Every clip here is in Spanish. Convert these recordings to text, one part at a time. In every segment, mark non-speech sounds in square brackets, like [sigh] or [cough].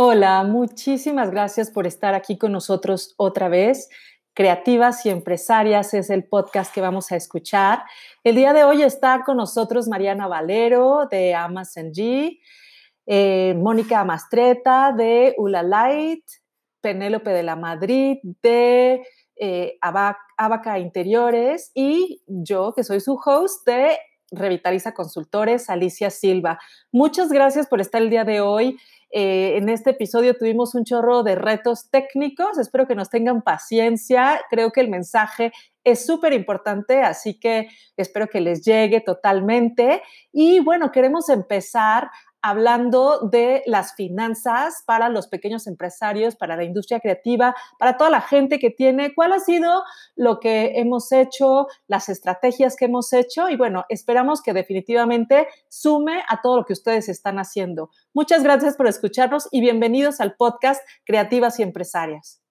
Hola, muchísimas gracias por estar aquí con nosotros otra vez. Creativas y Empresarias es el podcast que vamos a escuchar. El día de hoy está con nosotros Mariana Valero de Amazon G, eh, Mónica Mastreta de Ula Light, Penélope de la Madrid de eh, Abaca Interiores y yo, que soy su host de Revitaliza Consultores, Alicia Silva. Muchas gracias por estar el día de hoy. Eh, en este episodio tuvimos un chorro de retos técnicos. Espero que nos tengan paciencia. Creo que el mensaje es súper importante, así que espero que les llegue totalmente. Y bueno, queremos empezar hablando de las finanzas para los pequeños empresarios, para la industria creativa, para toda la gente que tiene, cuál ha sido lo que hemos hecho, las estrategias que hemos hecho y bueno, esperamos que definitivamente sume a todo lo que ustedes están haciendo. Muchas gracias por escucharnos y bienvenidos al podcast Creativas y Empresarias.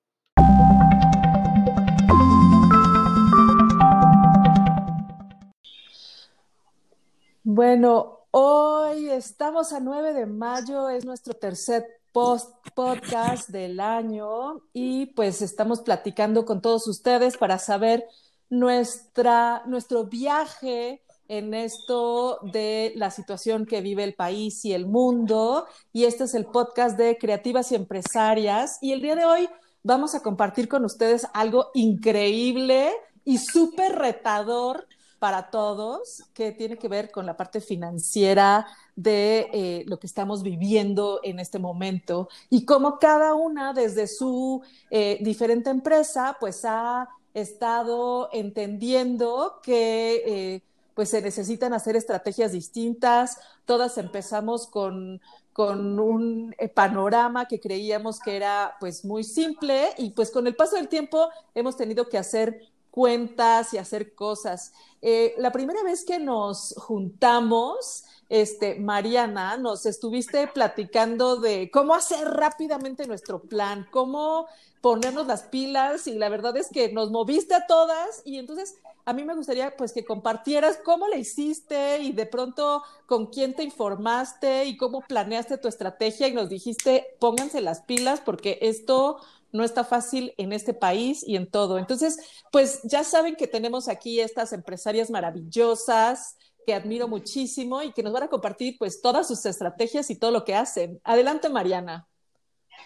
Bueno, Hoy estamos a 9 de mayo, es nuestro tercer post podcast del año y pues estamos platicando con todos ustedes para saber nuestra, nuestro viaje en esto de la situación que vive el país y el mundo. Y este es el podcast de Creativas y Empresarias. Y el día de hoy vamos a compartir con ustedes algo increíble y súper retador para todos, que tiene que ver con la parte financiera de eh, lo que estamos viviendo en este momento y cómo cada una desde su eh, diferente empresa pues ha estado entendiendo que eh, pues se necesitan hacer estrategias distintas. Todas empezamos con, con un panorama que creíamos que era pues muy simple y pues con el paso del tiempo hemos tenido que hacer cuentas y hacer cosas. Eh, la primera vez que nos juntamos, este, Mariana, nos estuviste platicando de cómo hacer rápidamente nuestro plan, cómo ponernos las pilas y la verdad es que nos moviste a todas y entonces a mí me gustaría pues que compartieras cómo le hiciste y de pronto con quién te informaste y cómo planeaste tu estrategia y nos dijiste pónganse las pilas porque esto no está fácil en este país y en todo. Entonces, pues ya saben que tenemos aquí estas empresarias maravillosas que admiro muchísimo y que nos van a compartir pues todas sus estrategias y todo lo que hacen. Adelante, Mariana.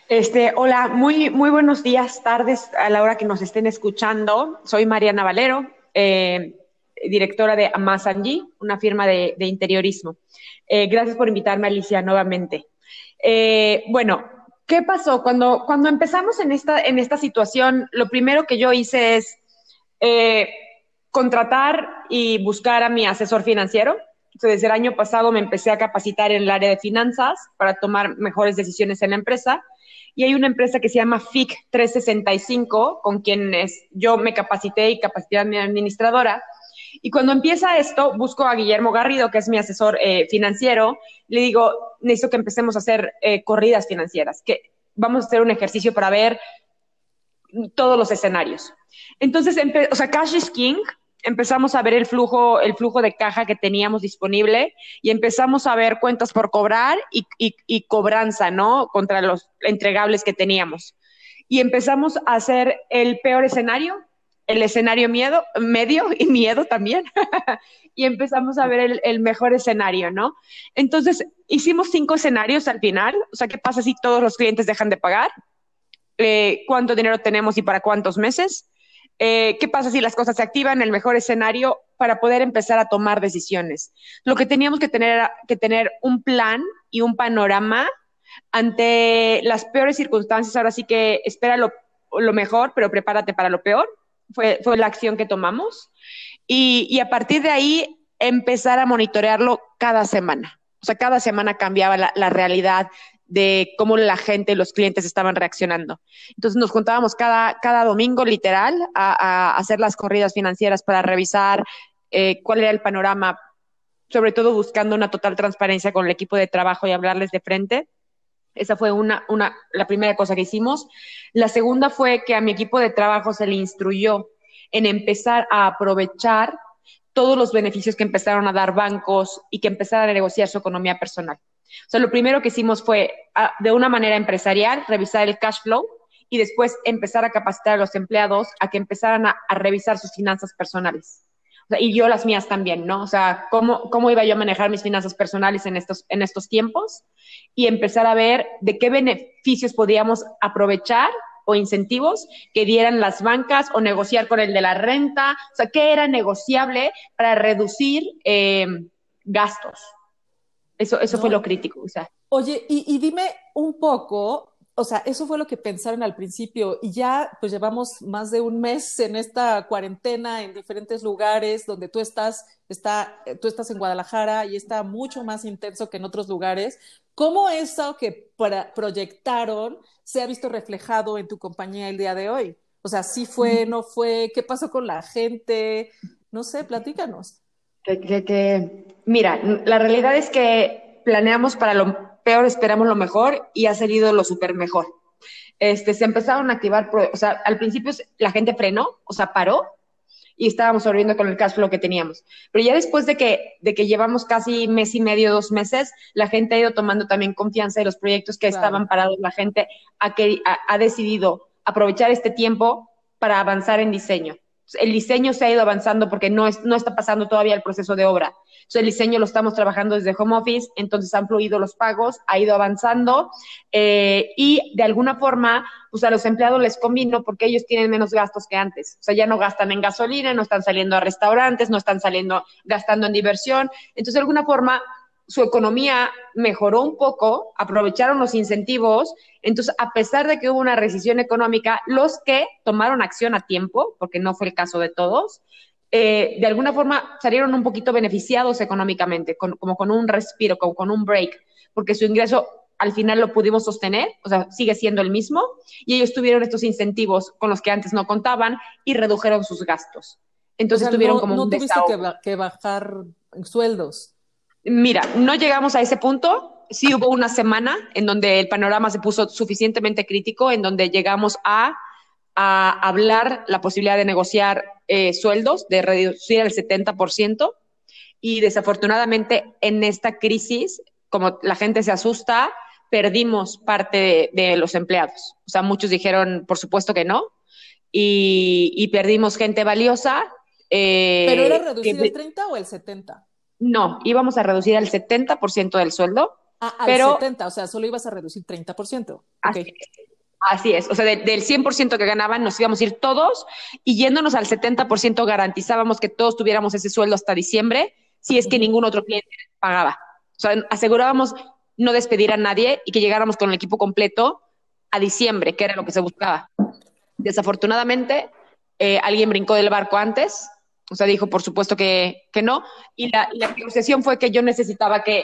Este, hola, muy, muy buenos días, tardes a la hora que nos estén escuchando. Soy Mariana Valero, eh, directora de Amazanji, una firma de, interiorismo. Eh, gracias por invitarme, Alicia, nuevamente. Eh, bueno, ¿Qué pasó? Cuando, cuando empezamos en esta, en esta situación, lo primero que yo hice es eh, contratar y buscar a mi asesor financiero. desde el año pasado me empecé a capacitar en el área de finanzas para tomar mejores decisiones en la empresa. Y hay una empresa que se llama FIC 365, con quien yo me capacité y capacité a mi administradora. Y cuando empieza esto, busco a Guillermo Garrido, que es mi asesor eh, financiero, le digo, necesito que empecemos a hacer eh, corridas financieras, que vamos a hacer un ejercicio para ver todos los escenarios. Entonces, o sea, Cash is King, empezamos a ver el flujo, el flujo de caja que teníamos disponible y empezamos a ver cuentas por cobrar y, y cobranza, ¿no? Contra los entregables que teníamos. Y empezamos a hacer el peor escenario, el escenario miedo, medio y miedo también. [laughs] y empezamos a ver el, mejor escenario, ¿no? Entonces, hicimos cinco escenarios al final. O sea, ¿qué pasa si todos los clientes dejan de pagar? Eh, ¿Cuánto dinero tenemos y para cuántos meses? Eh, ¿Qué pasa si las cosas se activan? El mejor escenario para poder empezar a tomar decisiones. Lo que teníamos que tener era que tener un plan y un panorama ante las peores circunstancias. Ahora sí que espera lo, lo mejor, pero prepárate para lo peor fue, la acción que tomamos. Y, a partir de ahí empezar a monitorearlo cada semana. O sea, cada semana cambiaba la, realidad de cómo la gente, los clientes estaban reaccionando. Entonces nos juntábamos cada, domingo literal a, a hacer las corridas financieras para revisar eh, cuál era el panorama, sobre todo buscando una total transparencia con el equipo de trabajo y hablarles de frente. Esa fue una, una, la primera cosa que hicimos. La segunda fue que a mi equipo de trabajo se le instruyó en empezar a aprovechar todos los beneficios que empezaron a dar bancos y que empezaron a negociar su economía personal. O sea, lo primero que hicimos fue, ah, de una manera empresarial, revisar el cash flow y después empezar a capacitar a los empleados a que empezaran a, revisar sus finanzas personales. Y yo las mías también, ¿no? O sea, ¿cómo, cómo iba yo a manejar mis finanzas personales en estos, en estos tiempos y empezar a ver de qué beneficios podíamos aprovechar o incentivos que dieran las bancas o negociar con el de la renta, o sea, qué era negociable para reducir eh, gastos. Eso, eso fue lo crítico. O sea. Oye, y, y dime un poco, o sea, eso fue lo que pensaron al principio y ya pues llevamos más de un mes en esta cuarentena en diferentes lugares donde tú estás, está, tú estás en Guadalajara y está mucho más intenso que en otros lugares. ¿Cómo eso que proyectaron se ha visto reflejado en tu compañía el día de hoy? O sea, ¿sí fue, no fue? ¿Qué pasó con la gente? No sé, platícanos. Que, mira, la realidad es que planeamos para lo peor, esperamos lo mejor y ha salido lo súper mejor. Este, se empezaron a activar, o sea, al principio la gente frenó, o sea, paró y estábamos sobreviviendo con el cash flow que teníamos. Pero ya después de que, de que llevamos casi mes y medio, dos meses, la gente ha ido tomando también confianza en los proyectos que estaban parados. La gente ha, que, ha decidido aprovechar este tiempo para avanzar en diseño el diseño se ha ido avanzando porque no, es, no está pasando todavía el proceso de obra. Entonces, el diseño lo estamos trabajando desde home office, entonces han fluido los pagos, ha ido avanzando eh, y de alguna forma, pues a los empleados les convino porque ellos tienen menos gastos que antes. O sea, ya no gastan en gasolina, no están saliendo a restaurantes, no están saliendo gastando en diversión. Entonces, de alguna forma, su economía mejoró un poco, aprovecharon los incentivos, entonces a pesar de que hubo una recesión económica, los que tomaron acción a tiempo, porque no fue el caso de todos, eh, de alguna forma salieron un poquito beneficiados económicamente, como con un respiro, como con un break, porque su ingreso al final lo pudimos sostener, o sea, sigue siendo el mismo, y ellos tuvieron estos incentivos con los que antes no contaban y redujeron sus gastos. Entonces tuvieron como no un tuviste que bajar sueldos. Mira, no llegamos a ese punto. Sí hubo una semana en donde el panorama se puso suficientemente crítico, en donde llegamos a, hablar la posibilidad de negociar eh, sueldos, de reducir el 70%. Y desafortunadamente en esta crisis, como la gente se asusta, perdimos parte de, los empleados. O sea, muchos dijeron, por supuesto que no, y, perdimos gente valiosa. Eh, ¿Pero era reducir el 30 o el 70? No, íbamos a reducir al 70% del sueldo. Ah, al pero, 70, o sea, solo ibas a reducir 30%. Así, así es, o sea, del 100% que ganaban nos íbamos a ir todos y yéndonos al 70% garantizábamos que todos tuviéramos ese sueldo hasta diciembre si es que ningún otro cliente pagaba. O sea, asegurábamos no despedir a nadie y que llegáramos con el equipo completo a diciembre, que era lo que se buscaba. Desafortunadamente, eh, alguien brincó del barco antes o sea, dijo, por supuesto que, que no. Y la, la, negociación fue que yo necesitaba que,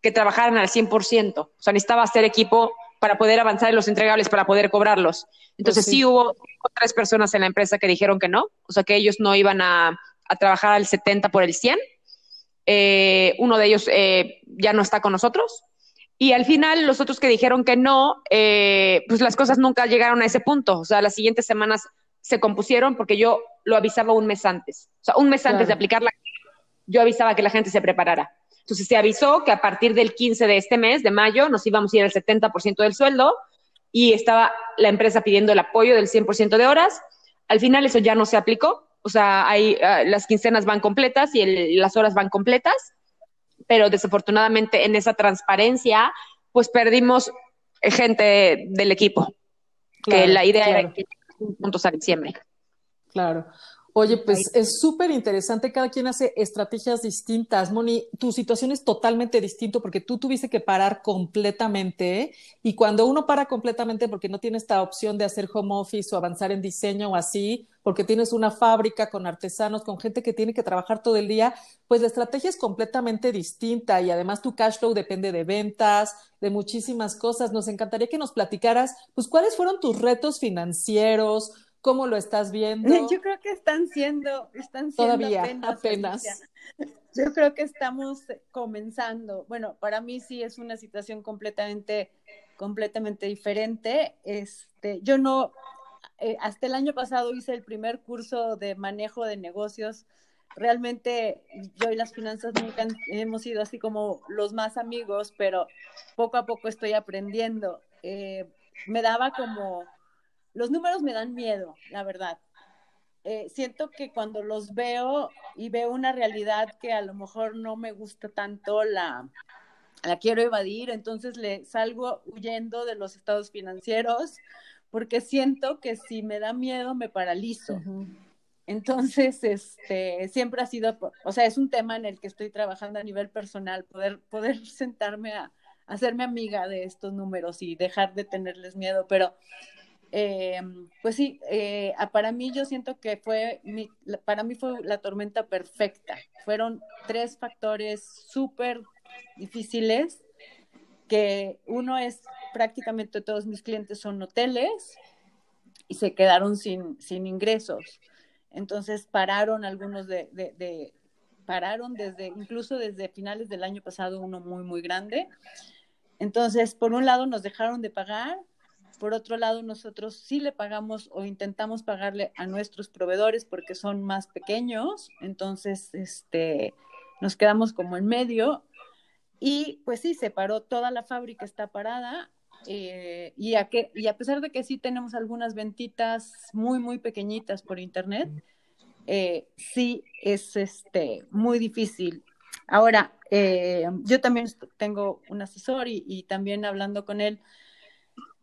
que trabajaran al 100%. O sea, necesitaba hacer equipo para poder avanzar en los entregables, para poder cobrarlos. Entonces, pues sí. hubo tres personas en la empresa que dijeron que no. O sea, que ellos no iban a, a trabajar al 70 por el 100. Eh, uno de ellos eh, ya no está con nosotros. Y al final, los otros que dijeron que no, eh, pues las cosas nunca llegaron a ese punto. O sea, las siguientes semanas se compusieron porque yo lo avisaba un mes antes. O sea, un mes antes de aplicarla, yo avisaba que la gente se preparara. Entonces se avisó que a partir del 15 de este mes, de mayo, nos íbamos a ir al 70% del sueldo y estaba la empresa pidiendo el apoyo del 100% de horas. Al final eso ya no se aplicó. O sea, hay, ah, las quincenas van completas y las horas van completas, pero desafortunadamente en esa transparencia, pues perdimos gente del equipo. que la idea era que puntos a diciembre. Claro. Oye, pues es súper interesante, cada quien hace estrategias distintas. Moni, tu situación es totalmente distinta porque tú tuviste que parar completamente y cuando uno para completamente porque no tiene esta opción de hacer home office o avanzar en diseño o así, porque tienes una fábrica con artesanos, con gente que tiene que trabajar todo el día, pues la estrategia es completamente distinta y además tu cash flow depende de ventas, de muchísimas cosas. Nos encantaría que nos platicaras, pues, cuáles fueron tus retos financieros, ¿Cómo lo estás viendo? Yo creo que están siendo, están siendo todavía apenas. Yo creo que estamos comenzando. Bueno, para mí sí es una situación completamente, completamente diferente. Este, yo no, eh, hasta el año pasado hice el primer curso de manejo de negocios realmente yo y las finanzas nunca hemos sido así como los más amigos, pero poco a poco estoy aprendiendo. Eh, me daba como, los números me dan miedo, la verdad. Eh, siento que cuando los veo y veo una realidad que a lo mejor no me gusta tanto, la, la quiero evadir, entonces le salgo huyendo de los estados financieros porque siento que si me da miedo me paralizo. Entonces, este, siempre ha sido, o sea, es un tema en el que estoy trabajando a nivel personal, poder, poder sentarme a, hacerme amiga de estos números y dejar de tenerles miedo, pero eh, pues sí, eh, para mí yo siento que fue, para mí fue la tormenta perfecta. Fueron tres factores súper difíciles, que uno es prácticamente todos mis clientes son hoteles y se quedaron sin, sin ingresos. Entonces pararon algunos de, de, pararon desde, incluso desde finales del año pasado, uno muy, muy grande. Entonces, por un lado nos dejaron de pagar, por otro lado nosotros sí le pagamos o intentamos pagarle a nuestros proveedores porque son más pequeños, entonces este, nos quedamos como en medio y pues sí, se paró toda la fábrica, está parada eh, y, a que, y a pesar de que sí tenemos algunas ventitas muy, muy pequeñitas por internet, eh, sí es este, muy difícil. Ahora, eh, yo también tengo un asesor y, y, también hablando con él,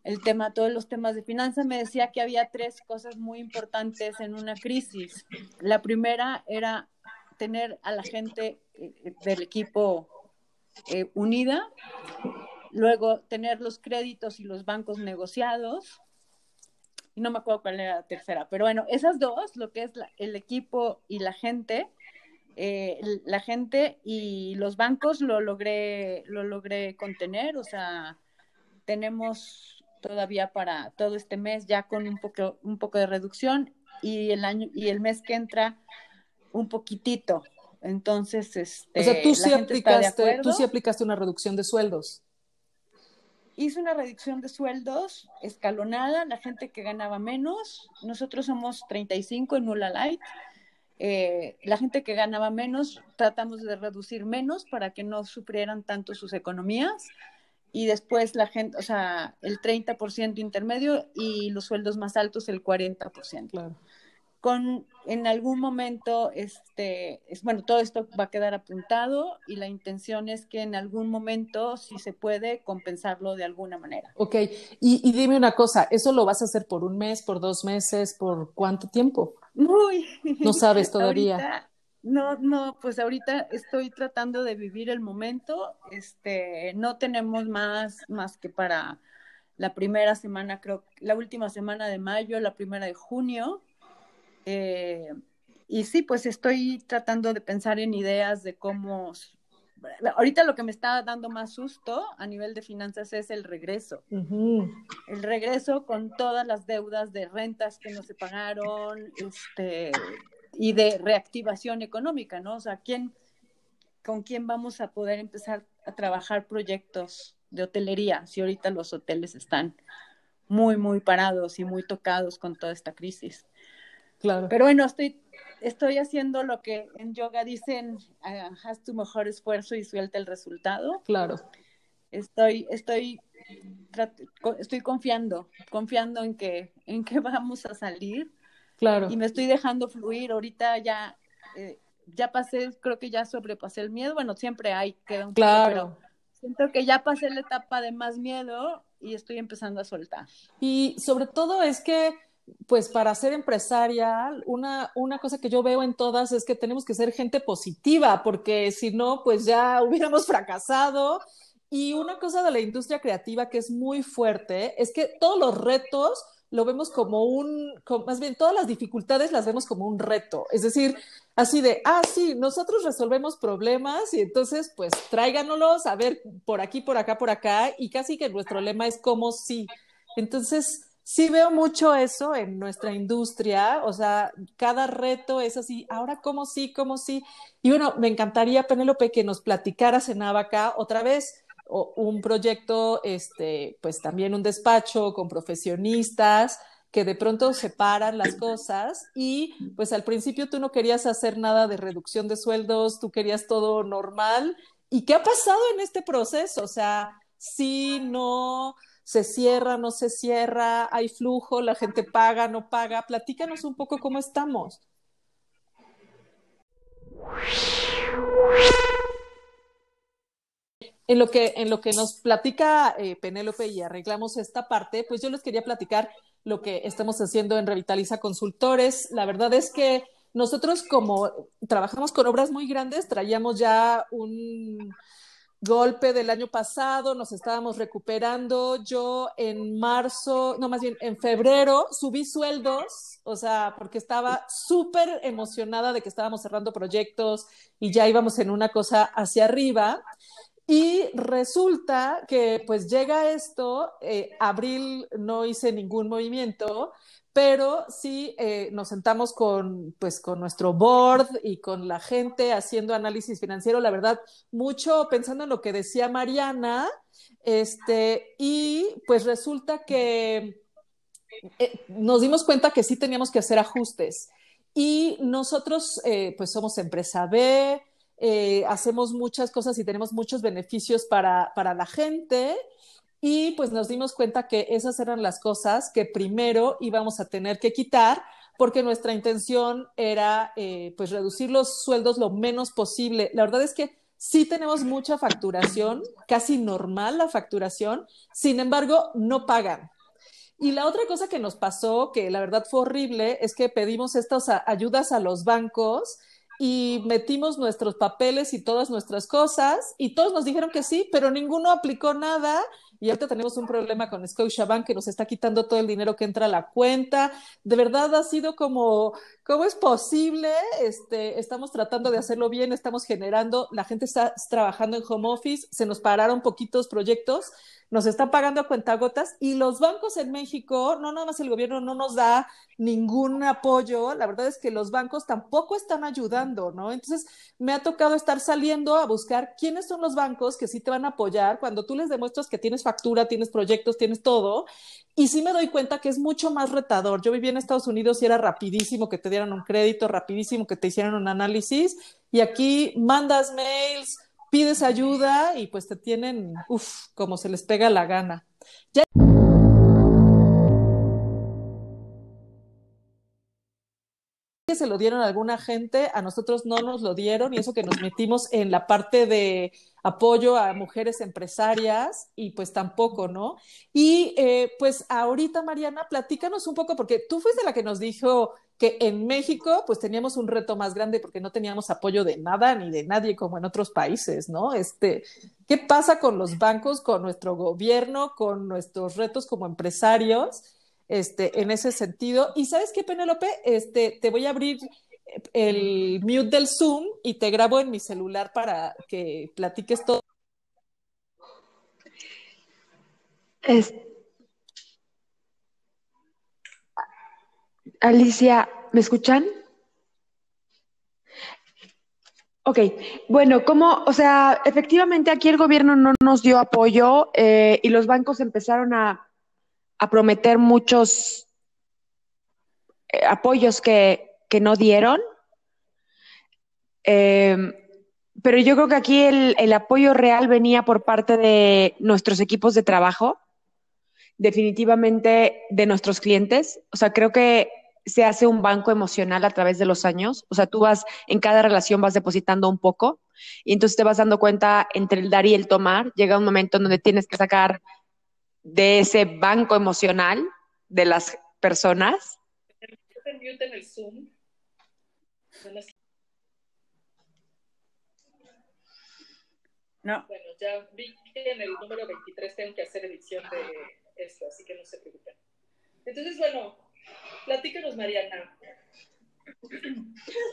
el tema, todos los temas de finanzas, me decía que había tres cosas muy importantes en una crisis. La primera era tener a la gente del equipo unida luego tener los créditos y los bancos negociados. Y no me acuerdo cuál era la tercera, pero bueno, esas dos, lo que es el equipo y la gente, eh, la gente y los bancos lo logré, lo logré contener, o sea, tenemos todavía para todo este mes ya con un poco, un poco de reducción y el año y el mes que entra un poquitito. Entonces, este, o sea, tú sí aplicaste, tú sí aplicaste una reducción de sueldos. Hizo una reducción de sueldos escalonada, la gente que ganaba menos, nosotros somos 35 en Nula Light, eh, la gente que ganaba menos tratamos de reducir menos para que no sufrieran tanto sus economías y después la gente, o sea, el 30% intermedio y los sueldos más altos el 40%. Claro con en algún momento, este, es, bueno, todo esto va a quedar apuntado y la intención es que en algún momento, si se puede, compensarlo de alguna manera. Ok, y, dime una cosa, ¿eso lo vas a hacer por un mes, por dos meses, por cuánto tiempo? Muy. No sabes [laughs] todavía. No, no, pues ahorita estoy tratando de vivir el momento. Este, no tenemos más, más que para la primera semana, creo, la última semana de mayo, la primera de junio eh, y sí, pues estoy tratando de pensar en ideas de cómo... Ahorita lo que me está dando más susto a nivel de finanzas es el regreso. El regreso con todas las deudas de rentas que no se pagaron este, y de reactivación económica, ¿no? O sea, ¿quién, ¿con quién vamos a poder empezar a trabajar proyectos de hotelería si ahorita los hoteles están muy, muy parados y muy tocados con toda esta crisis? Claro. Pero bueno, estoy, estoy haciendo lo que en yoga dicen, ah, haz tu mejor esfuerzo y suelta el resultado. Claro. Estoy, estoy, estoy confiando, confiando en que, en que [laughs] vamos a salir. Claro. Y me estoy dejando fluir. Ahorita ya, eh, ya pasé, creo que ya sobrepasé el miedo. Bueno, siempre hay, queda un claro. pero siento que ya pasé la etapa de más miedo y estoy empezando a soltar. Y sobre todo es que pues para ser empresaria, una, una cosa que yo veo en todas es que tenemos que ser gente positiva, porque si no, pues ya hubiéramos fracasado. Y una cosa de la industria creativa que es muy fuerte es que todos los retos lo vemos como un, más bien todas las dificultades las vemos como un reto. Es decir, así de, ah, sí, nosotros resolvemos problemas y entonces pues tráiganos a ver por aquí, por acá, por acá y casi que nuestro lema es como sí. Entonces, sí veo mucho eso en nuestra industria, o sea, cada reto es así, ahora cómo sí, cómo sí. Y bueno, me encantaría, Penélope, que nos platicaras en Abaca otra vez un proyecto, este, pues también un despacho con profesionistas que de pronto separan las cosas y pues al principio tú no querías hacer nada de reducción de sueldos, tú querías todo normal. ¿Y qué ha pasado en este proceso? O sea, si no se cierra, no se cierra, hay flujo, la gente paga, no paga. Platícanos un poco cómo estamos. En lo que, en lo que nos platica eh, Penélope y arreglamos esta parte, pues yo les quería platicar lo que estamos haciendo en Revitaliza Consultores. La verdad es que nosotros como trabajamos con obras muy grandes, traíamos ya un golpe del año pasado, nos estábamos recuperando. Yo en marzo, no más bien en febrero, subí sueldos, o sea, porque estaba súper emocionada de que estábamos cerrando proyectos y ya íbamos en una cosa hacia arriba. Y resulta que pues llega esto, eh, abril no hice ningún movimiento, pero sí eh, nos sentamos con, pues, con nuestro board y con la gente haciendo análisis financiero, la verdad, mucho pensando en lo que decía Mariana, este, y pues resulta que eh, nos dimos cuenta que sí teníamos que hacer ajustes. Y nosotros, pues somos empresa B, eh, hacemos muchas cosas y tenemos muchos beneficios para, para la gente. Y pues nos dimos cuenta que esas eran las cosas que primero íbamos a tener que quitar porque nuestra intención era eh, pues reducir los sueldos lo menos posible. La verdad es que sí tenemos mucha facturación, casi normal la facturación, sin embargo, no pagan. Y la otra cosa que nos pasó, que la verdad fue horrible, es que pedimos estas ayudas a los bancos y metimos nuestros papeles y todas nuestras cosas y todos nos dijeron que sí, pero ninguno aplicó nada y ahorita tenemos un problema con Scotiabank que nos está quitando todo el dinero que entra a la cuenta. De verdad ha sido como, ¿cómo es posible? Este, estamos tratando de hacerlo bien, estamos generando, la gente está trabajando en home office, se nos pararon poquitos proyectos, nos están pagando a cuentagotas y los bancos en México, no nada más el gobierno no nos da ningún apoyo, la verdad es que los bancos tampoco están ayudando, ¿no? Entonces me ha tocado estar saliendo a buscar quiénes son los bancos que sí te van a apoyar cuando tú les demuestras que tienes factura, tienes proyectos, tienes todo. Y sí me doy cuenta que es mucho más retador. Yo viví en Estados Unidos y era rapidísimo que te un crédito, rapidísimo que te hicieran un análisis. Y aquí mandas mails, pides ayuda y pues te tienen, uff, como se les pega la gana. Ya se lo dieron a alguna gente, a nosotros no nos lo dieron y eso que nos metimos en la parte de apoyo a mujeres empresarias y pues tampoco, ¿no? Y eh, pues ahorita, Mariana, platícanos un poco, porque tú fuiste la que nos dijo que en México pues teníamos un reto más grande porque no teníamos apoyo de nada ni de nadie como en otros países, ¿no? Este, ¿qué pasa con los bancos, con nuestro gobierno, con nuestros retos como empresarios? Este, en ese sentido. Y sabes qué, Penélope, este, te voy a abrir el mute del Zoom y te grabo en mi celular para que platiques todo. Alicia, ¿me escuchan? Ok, bueno, como, o sea, efectivamente aquí el gobierno no nos dio apoyo eh, y los bancos empezaron a, prometer muchos eh, apoyos que, que, no dieron. Em, pero yo creo que aquí el, el apoyo real venía por parte de nuestros equipos de trabajo, definitivamente de nuestros clientes. O sea, creo que se hace un banco emocional a través de los años. O sea, tú vas, en cada relación vas depositando un poco y entonces te vas dando cuenta entre el dar y el tomar. Llega un momento en donde tienes que sacar de ese banco emocional de las personas. en el Zoom. No. Bueno, ya vi que en el número 23 tengo que hacer edición de esto, así que no se preocupen. Entonces, bueno, Platícanos, Mariana.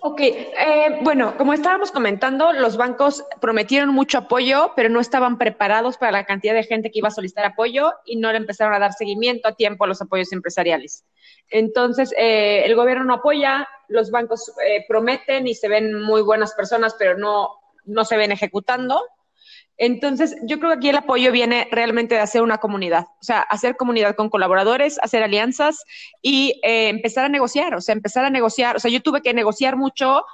Ok, eh, bueno, como estábamos comentando, los bancos prometieron mucho apoyo, pero no estaban preparados para la cantidad de gente que iba a solicitar apoyo y no le empezaron a dar seguimiento a tiempo a los apoyos empresariales. Entonces, eh, el gobierno no apoya, los bancos eh, prometen y se ven muy buenas personas, pero no, no se ven ejecutando. Entonces, yo creo que aquí el apoyo viene realmente de hacer una comunidad, o sea, hacer comunidad con colaboradores, hacer alianzas y eh, empezar a negociar, o sea, empezar a negociar. O sea, yo tuve que negociar mucho,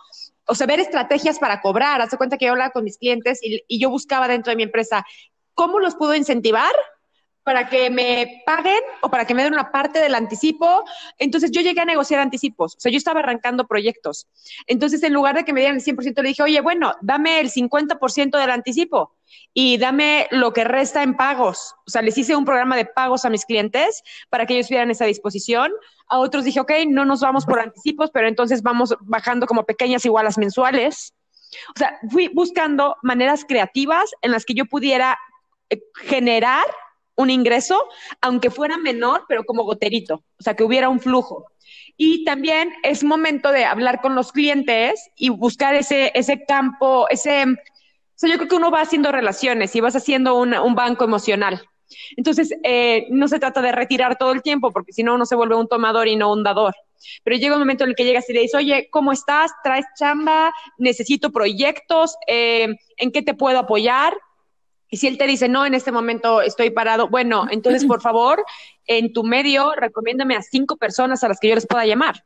o sea, ver estrategias para cobrar. Hace cuenta que yo hablaba con mis clientes y, y yo buscaba dentro de mi empresa cómo los puedo incentivar para que me paguen o para que me den una parte del anticipo. Entonces yo llegué a negociar anticipos, o sea, yo estaba arrancando proyectos. Entonces, en lugar de que me dieran el 100%, le dije, oye, bueno, dame el 50% del anticipo y dame lo que resta en pagos. O sea, les hice un programa de pagos a mis clientes para que ellos tuvieran esa disposición. A otros dije, ok, no nos vamos por anticipos, pero entonces vamos bajando como pequeñas igualas mensuales. O sea, fui buscando maneras creativas en las que yo pudiera eh, generar un ingreso, aunque fuera menor, pero como goterito, o sea, que hubiera un flujo. Y también es momento de hablar con los clientes y buscar ese, ese campo, ese, o sea, yo creo que uno va haciendo relaciones y vas haciendo un banco emocional. Entonces, eh, no se trata de retirar todo el tiempo, porque si no, uno se vuelve un tomador y no un dador. Pero llega un momento en el que llegas y le dices, oye, ¿cómo estás? ¿Traes chamba? ¿Necesito proyectos? Eh, ¿En qué te puedo apoyar? Y si él te dice, no, en este momento estoy parado, bueno, [laughs] entonces por favor, en tu medio, recomiéndame a cinco personas a las que yo les pueda llamar.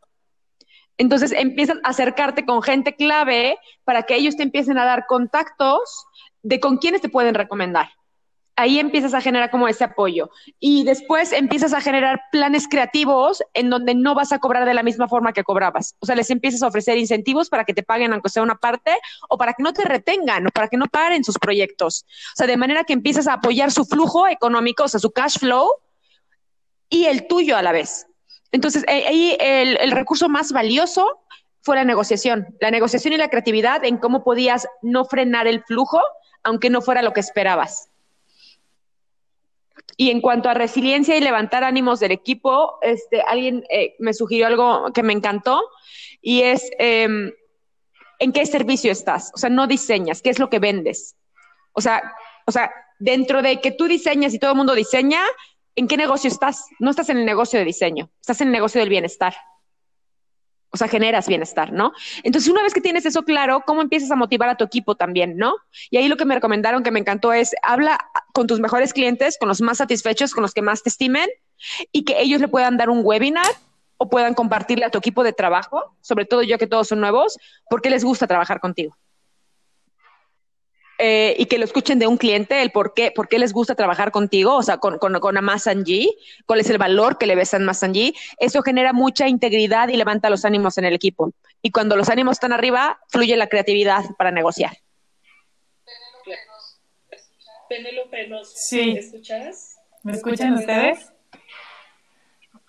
Entonces empiezas a acercarte con gente clave para que ellos te empiecen a dar contactos de con quiénes te pueden recomendar ahí empiezas a generar como ese apoyo. Y después empiezas a generar planes creativos en donde no vas a cobrar de la misma forma que cobrabas. O sea, les empiezas a ofrecer incentivos para que te paguen aunque sea una parte o para que no te retengan o para que no paren sus proyectos. O sea, de manera que empiezas a apoyar su flujo económico, o sea, su cash flow y el tuyo a la vez. Entonces, eh, ahí el, el recurso más valioso fue la negociación, la negociación y la creatividad en cómo podías no frenar el flujo, aunque no fuera lo que esperabas. Y en cuanto a resiliencia y levantar ánimos del equipo, este, alguien eh, me sugirió algo que me encantó y es em, en qué servicio estás. O sea, no diseñas, qué es lo que vendes. O sea, o sea, dentro de que tú diseñas y todo el mundo diseña, ¿en qué negocio estás? No estás en el negocio de diseño, estás en el negocio del bienestar o sea, generas bienestar, ¿no? Entonces, una vez que tienes eso claro, ¿cómo empiezas a motivar a tu equipo también, ¿no? Y ahí lo que me recomendaron que me encantó es, habla con tus mejores clientes, con los más satisfechos, con los que más te estimen, y que ellos le puedan dar un webinar o puedan compartirle a tu equipo de trabajo, sobre todo yo que todos son nuevos, porque les gusta trabajar contigo. Eh, y que lo escuchen de un cliente, el por qué, por qué les gusta trabajar contigo, o sea, con, con, con Amazon G, cuál es el valor que le ves a Amazon G. Eso genera mucha integridad y levanta los ánimos en el equipo. Y cuando los ánimos están arriba, fluye la creatividad para negociar. Penélope, ¿nos sí. escuchas? ¿Me escuchan ustedes?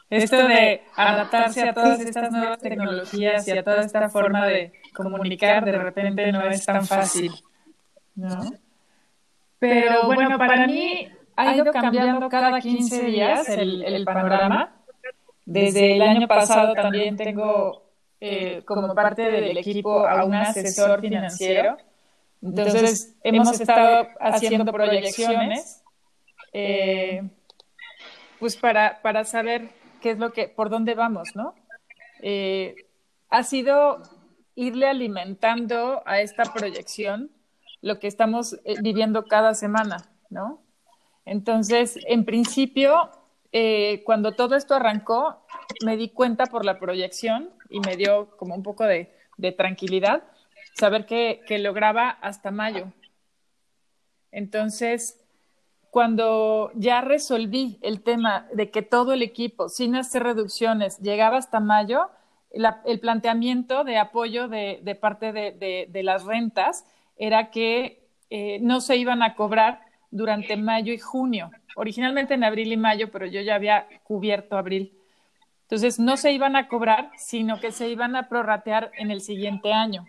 Esto de adaptarse a todas estas nuevas tecnologías y a toda esta forma de comunicar de repente no es tan fácil. ¿No? Pero bueno, para mí ha ido cambiando cada 15 días el, panorama. Desde el año pasado también tengo eh, como parte del equipo a un asesor financiero. Entonces hemos estado haciendo proyecciones eh, pues para, para saber qué es lo que, por dónde vamos, ¿no? Eh, ha sido irle alimentando a esta proyección lo que estamos eh, viviendo cada semana, ¿no? Entonces, en principio, eh, cuando todo esto arrancó, me di cuenta por la proyección y me dio como un poco de, tranquilidad saber que, lograba hasta mayo. Entonces, cuando ya resolví el tema de que todo el equipo, sin hacer reducciones, llegaba hasta mayo, el planteamiento de apoyo de, parte de, las rentas era que eh, no se iban a cobrar durante mayo y junio. Originalmente en abril y mayo, pero yo ya había cubierto abril. Entonces, no se iban a cobrar, sino que se iban a prorratear en el siguiente año.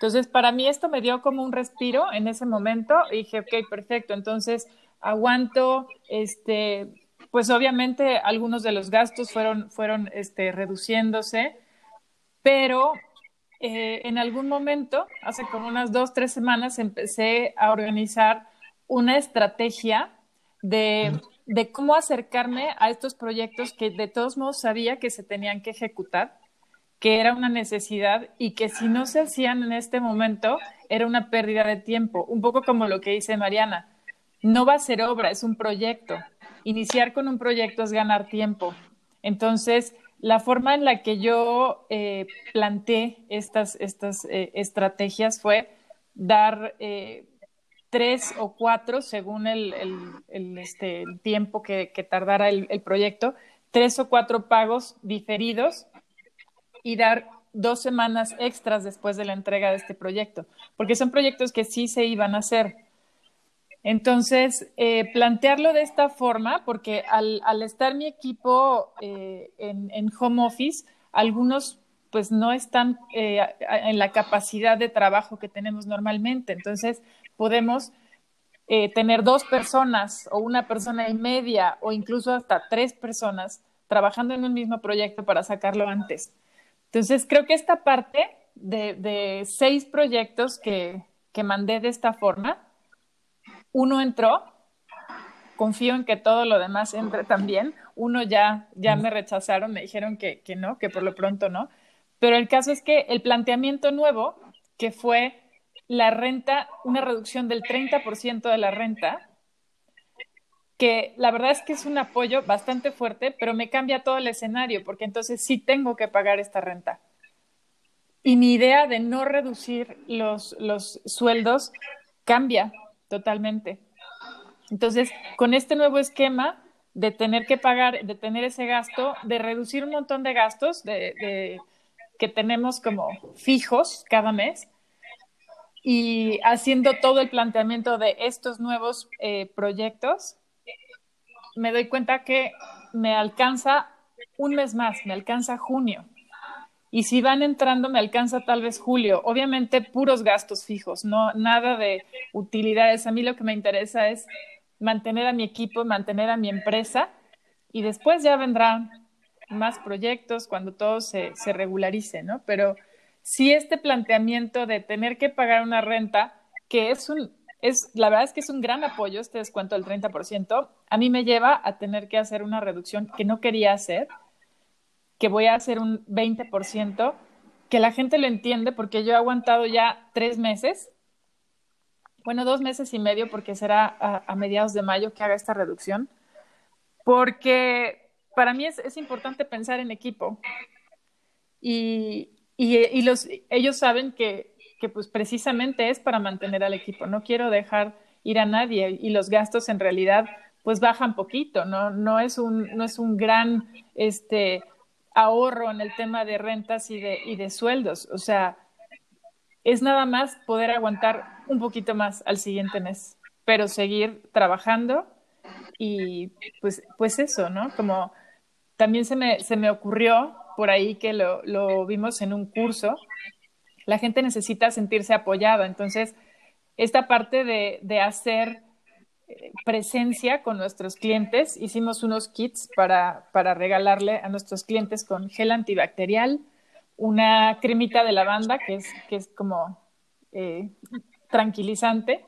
Entonces, para mí esto me dio como un respiro en ese momento y dije, ok, perfecto, entonces aguanto, este, pues obviamente algunos de los gastos fueron, fueron este, reduciéndose, pero eh, en algún momento, hace como unas dos, tres semanas, empecé a organizar una estrategia de, de, cómo acercarme a estos proyectos que de todos modos sabía que se tenían que ejecutar que era una necesidad y que si no se hacían en este momento era una pérdida de tiempo, un poco como lo que dice Mariana. No va a ser obra, es un proyecto. Iniciar con un proyecto es ganar tiempo. Entonces, la forma en la que yo eh, planteé estas, estas eh, estrategias fue dar eh, tres o cuatro, según el, este, tiempo que, tardara el, proyecto, tres o cuatro pagos diferidos y dar dos semanas extras después de la entrega de este proyecto, porque son proyectos que sí se iban a hacer. Entonces, eh, plantearlo de esta forma, porque al, estar mi equipo eh, en, home office, algunos pues no están eh, en la capacidad de trabajo que tenemos normalmente. Entonces, podemos tener dos personas o una persona y media o incluso hasta tres personas trabajando en un mismo proyecto para sacarlo antes. Entonces, creo que esta parte de, seis proyectos que, que mandé de esta forma, uno entró, confío en que todo lo demás entre también. Uno ya, ya me rechazaron, me dijeron que, no, que por lo pronto no. Pero el caso es que el planteamiento nuevo, que fue la renta, una reducción del 30% de la renta, que la verdad es que es un apoyo bastante fuerte, pero me cambia todo el escenario, porque entonces sí tengo que pagar esta renta. Y mi idea de no reducir los, los sueldos cambia totalmente. Entonces, con este nuevo esquema de tener que pagar, de tener ese gasto, de reducir un montón de gastos de, que tenemos como fijos cada mes, y haciendo todo el planteamiento de estos nuevos eh, proyectos, me doy cuenta que me alcanza un mes más, me alcanza junio. Y si van entrando, me alcanza tal vez julio. Obviamente, puros gastos fijos, no nada de utilidades. A mí lo que me interesa es mantener a mi equipo, mantener a mi empresa y después ya vendrán más proyectos cuando todo se, regularice, ¿no? Pero si este planteamiento de tener que pagar una renta, que es un, es, la verdad es que es un gran apoyo este descuento del 30%. A mí me lleva a tener que hacer una reducción que no quería hacer, que voy a hacer un 20%, que la gente lo entiende porque yo he aguantado ya tres meses, bueno, dos meses y medio porque será a, mediados de mayo que haga esta reducción, porque para mí es, importante pensar en equipo y, y los, ellos saben que que pues precisamente es para mantener al equipo. No quiero dejar ir a nadie y los gastos en realidad pues bajan poquito, no, no, es, un, no es un gran este, ahorro en el tema de rentas y de, y de sueldos. O sea, es nada más poder aguantar un poquito más al siguiente mes, pero seguir trabajando y pues, pues eso, ¿no? Como también se me, se me ocurrió por ahí que lo, lo vimos en un curso la gente necesita sentirse apoyada. Entonces, esta parte de, hacer eh, presencia con nuestros clientes, hicimos unos kits para, regalarle a nuestros clientes con gel antibacterial, una cremita de lavanda que es, que es como eh, tranquilizante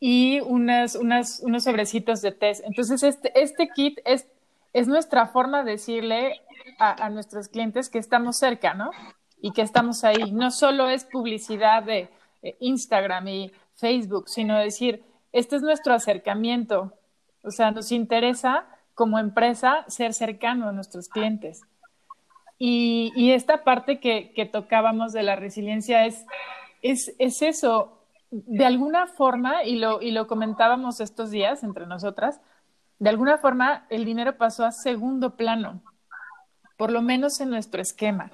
y unas, unas, unos sobrecitos de test. Entonces, este, este kit es, es nuestra forma de decirle a, a, nuestros clientes que estamos cerca, ¿no? y que estamos ahí. No solo es publicidad de Instagram y Facebook, sino decir, este es nuestro acercamiento. O sea, nos interesa como empresa ser cercano a nuestros clientes. Y, esta parte que, tocábamos de la resiliencia es, es, es, eso, de alguna forma, y lo, y lo comentábamos estos días entre nosotras, de alguna forma el dinero pasó a segundo plano, por lo menos en nuestro esquema.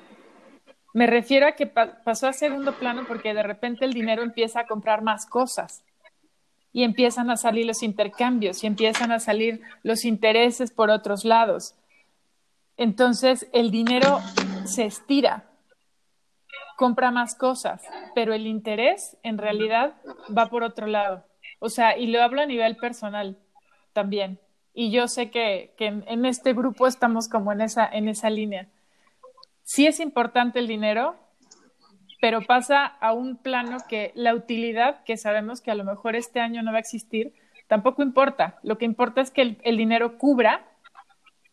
Me refiero a que pasó a segundo plano porque de repente el dinero empieza a comprar más cosas y empiezan a salir los intercambios y empiezan a salir los intereses por otros lados. Entonces el dinero se estira, compra más cosas, pero el interés en realidad va por otro lado. O sea, y lo hablo a nivel personal también. Y yo sé que, en, en, este grupo estamos como en esa, en esa línea sí es importante el dinero, pero pasa a un plano que la utilidad, que sabemos que a lo mejor este año no va a existir, tampoco importa. Lo que importa es que el, dinero cubra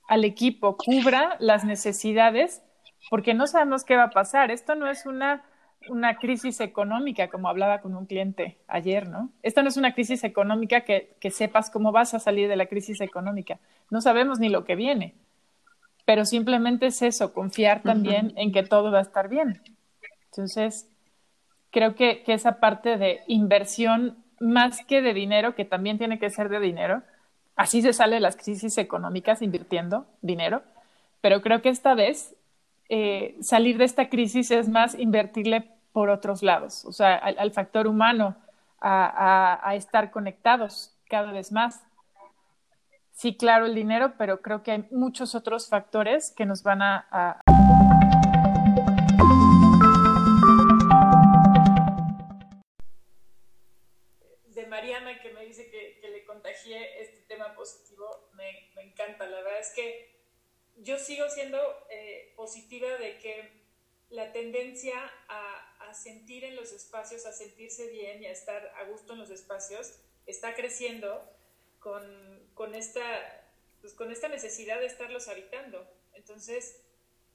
al equipo, cubra las necesidades porque no sabemos qué va a pasar. Esto no es una, una crisis económica, como hablaba con un cliente ayer, ¿no? Esto no es una crisis económica que, que sepas cómo vas a salir de la crisis económica. No sabemos ni lo que viene, pero simplemente es eso, confiar también en que todo va a estar bien. Entonces, creo que, que esa parte de inversión más que de dinero, que también tiene que ser de dinero, así se sale de las crisis económicas invirtiendo dinero, pero creo que esta vez eh, salir de esta crisis es más invertirle por otros lados, o sea, al, factor humano, a, estar conectados cada vez más. Sí, claro, el dinero, pero creo que hay muchos otros factores que nos van a Mariana positivo, me, encanta. La verdad es que yo sigo siendo eh, positiva de que la tendencia a, sentir en los espacios, a sentirse bien y a estar a gusto en los espacios, está creciendo con, esta, pues, con esta necesidad de estarlos habitando. Entonces,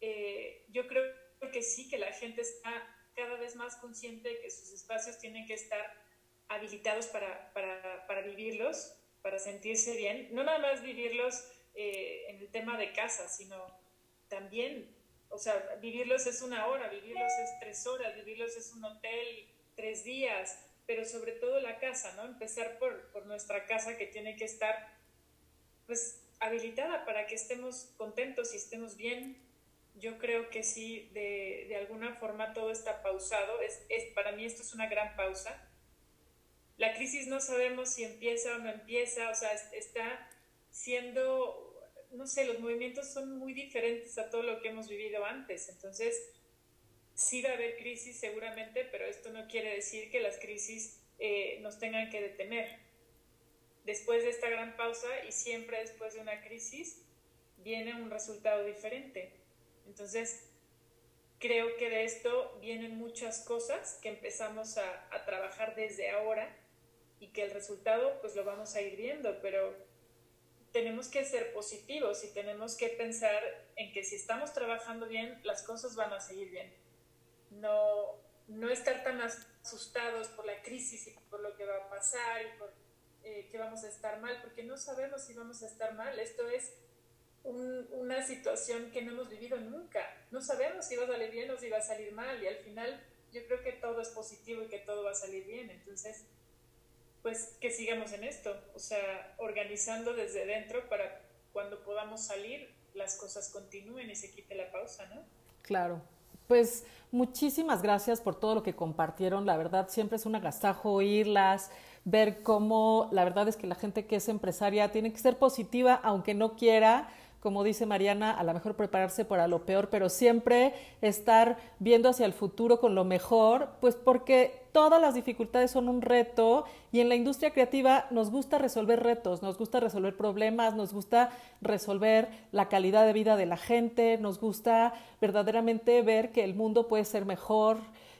eh, yo creo que sí, que la gente está cada vez más consciente de que sus espacios tienen que estar habilitados para, para, para, vivirlos, para sentirse bien, no nada más vivirlos eh, en el tema de casa, sino también, o sea, vivirlos es una hora, vivirlos es tres horas, vivirlos es un hotel tres días, pero sobre todo la casa, ¿no? Empezar por, por nuestra casa que tiene que estar, pues, habilitada para que estemos contentos y estemos bien. Yo creo que sí, de, de alguna forma todo está pausado. Es, es, para mí esto es una gran pausa la crisis no sabemos si empieza o no empieza, o sea, está siendo, no sé, los movimientos son muy diferentes a todo lo que hemos vivido antes. Entonces, sí va a haber crisis seguramente, pero esto no quiere decir que las crisis eh, nos tengan que detener. Después de esta gran pausa y siempre después de una crisis, viene un resultado diferente. Entonces, creo que de esto vienen muchas cosas que empezamos a, a trabajar desde ahora y que el resultado pues lo vamos a ir viendo, pero tenemos que ser positivos y tenemos que pensar en que si estamos trabajando bien, las cosas van a seguir bien. No, no estar tan asustados por la crisis y por lo que va a pasar y por eh, que vamos a estar mal, porque no sabemos si vamos a estar mal. Esto es una situación que no hemos vivido nunca. No sabemos si va a salir bien o si va a salir mal y al final yo creo que todo es positivo y que todo va a salir bien. Entonces, pues que sigamos en esto, o sea, organizando desde dentro para cuando podamos salir las cosas continúen y se quite la pausa, ¿no? Claro. Pues muchísimas gracias por todo lo que compartieron. La verdad, siempre es un agasajo oírlas, ver cómo la verdad es que la gente que es empresaria tiene que ser positiva, aunque no quiera, como dice Mariana, a lo mejor prepararse para lo peor, pero siempre estar viendo hacia el futuro con lo mejor, pues porque todas las dificultades son un reto y en la industria creativa nos gusta resolver retos, nos gusta resolver problemas, nos gusta resolver la calidad de vida de la gente, nos gusta verdaderamente ver que el mundo puede ser mejor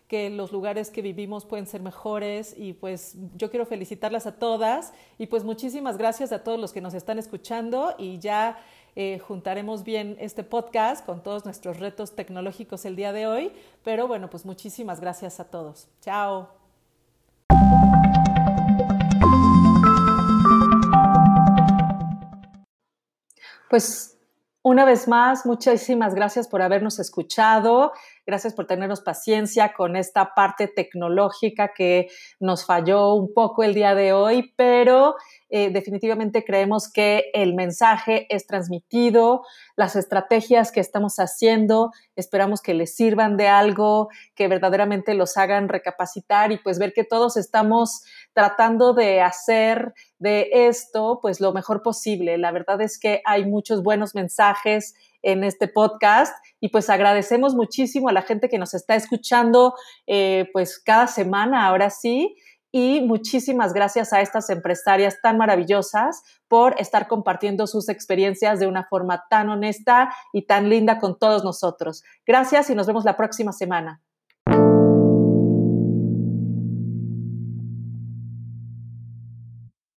que los lugares que vivimos pueden ser mejores y pues yo quiero felicitarlas a todas y pues muchísimas gracias a todos los que nos están escuchando y ya eh, juntaremos bien este podcast con todos nuestros retos tecnológicos el día de hoy. Pero bueno, pues muchísimas gracias a todos. Chao. Pues una vez más, muchísimas gracias por habernos escuchado, gracias por tenernos paciencia con esta parte tecnológica que nos falló un poco el día de hoy, pero eh, definitivamente creemos que el mensaje es transmitido, las estrategias que estamos haciendo, esperamos que les sirvan de algo, que verdaderamente los hagan recapacitar y pues ver que todos estamos tratando de hacer de esto pues lo mejor posible. La verdad es que hay muchos buenos mensajes en este podcast y pues agradecemos muchísimo a la gente que nos está escuchando eh, pues cada semana, ahora sí y muchísimas gracias a estas empresarias tan maravillosas por estar compartiendo sus experiencias de una forma tan honesta y tan linda con todos nosotros. Gracias y nos vemos la próxima semana.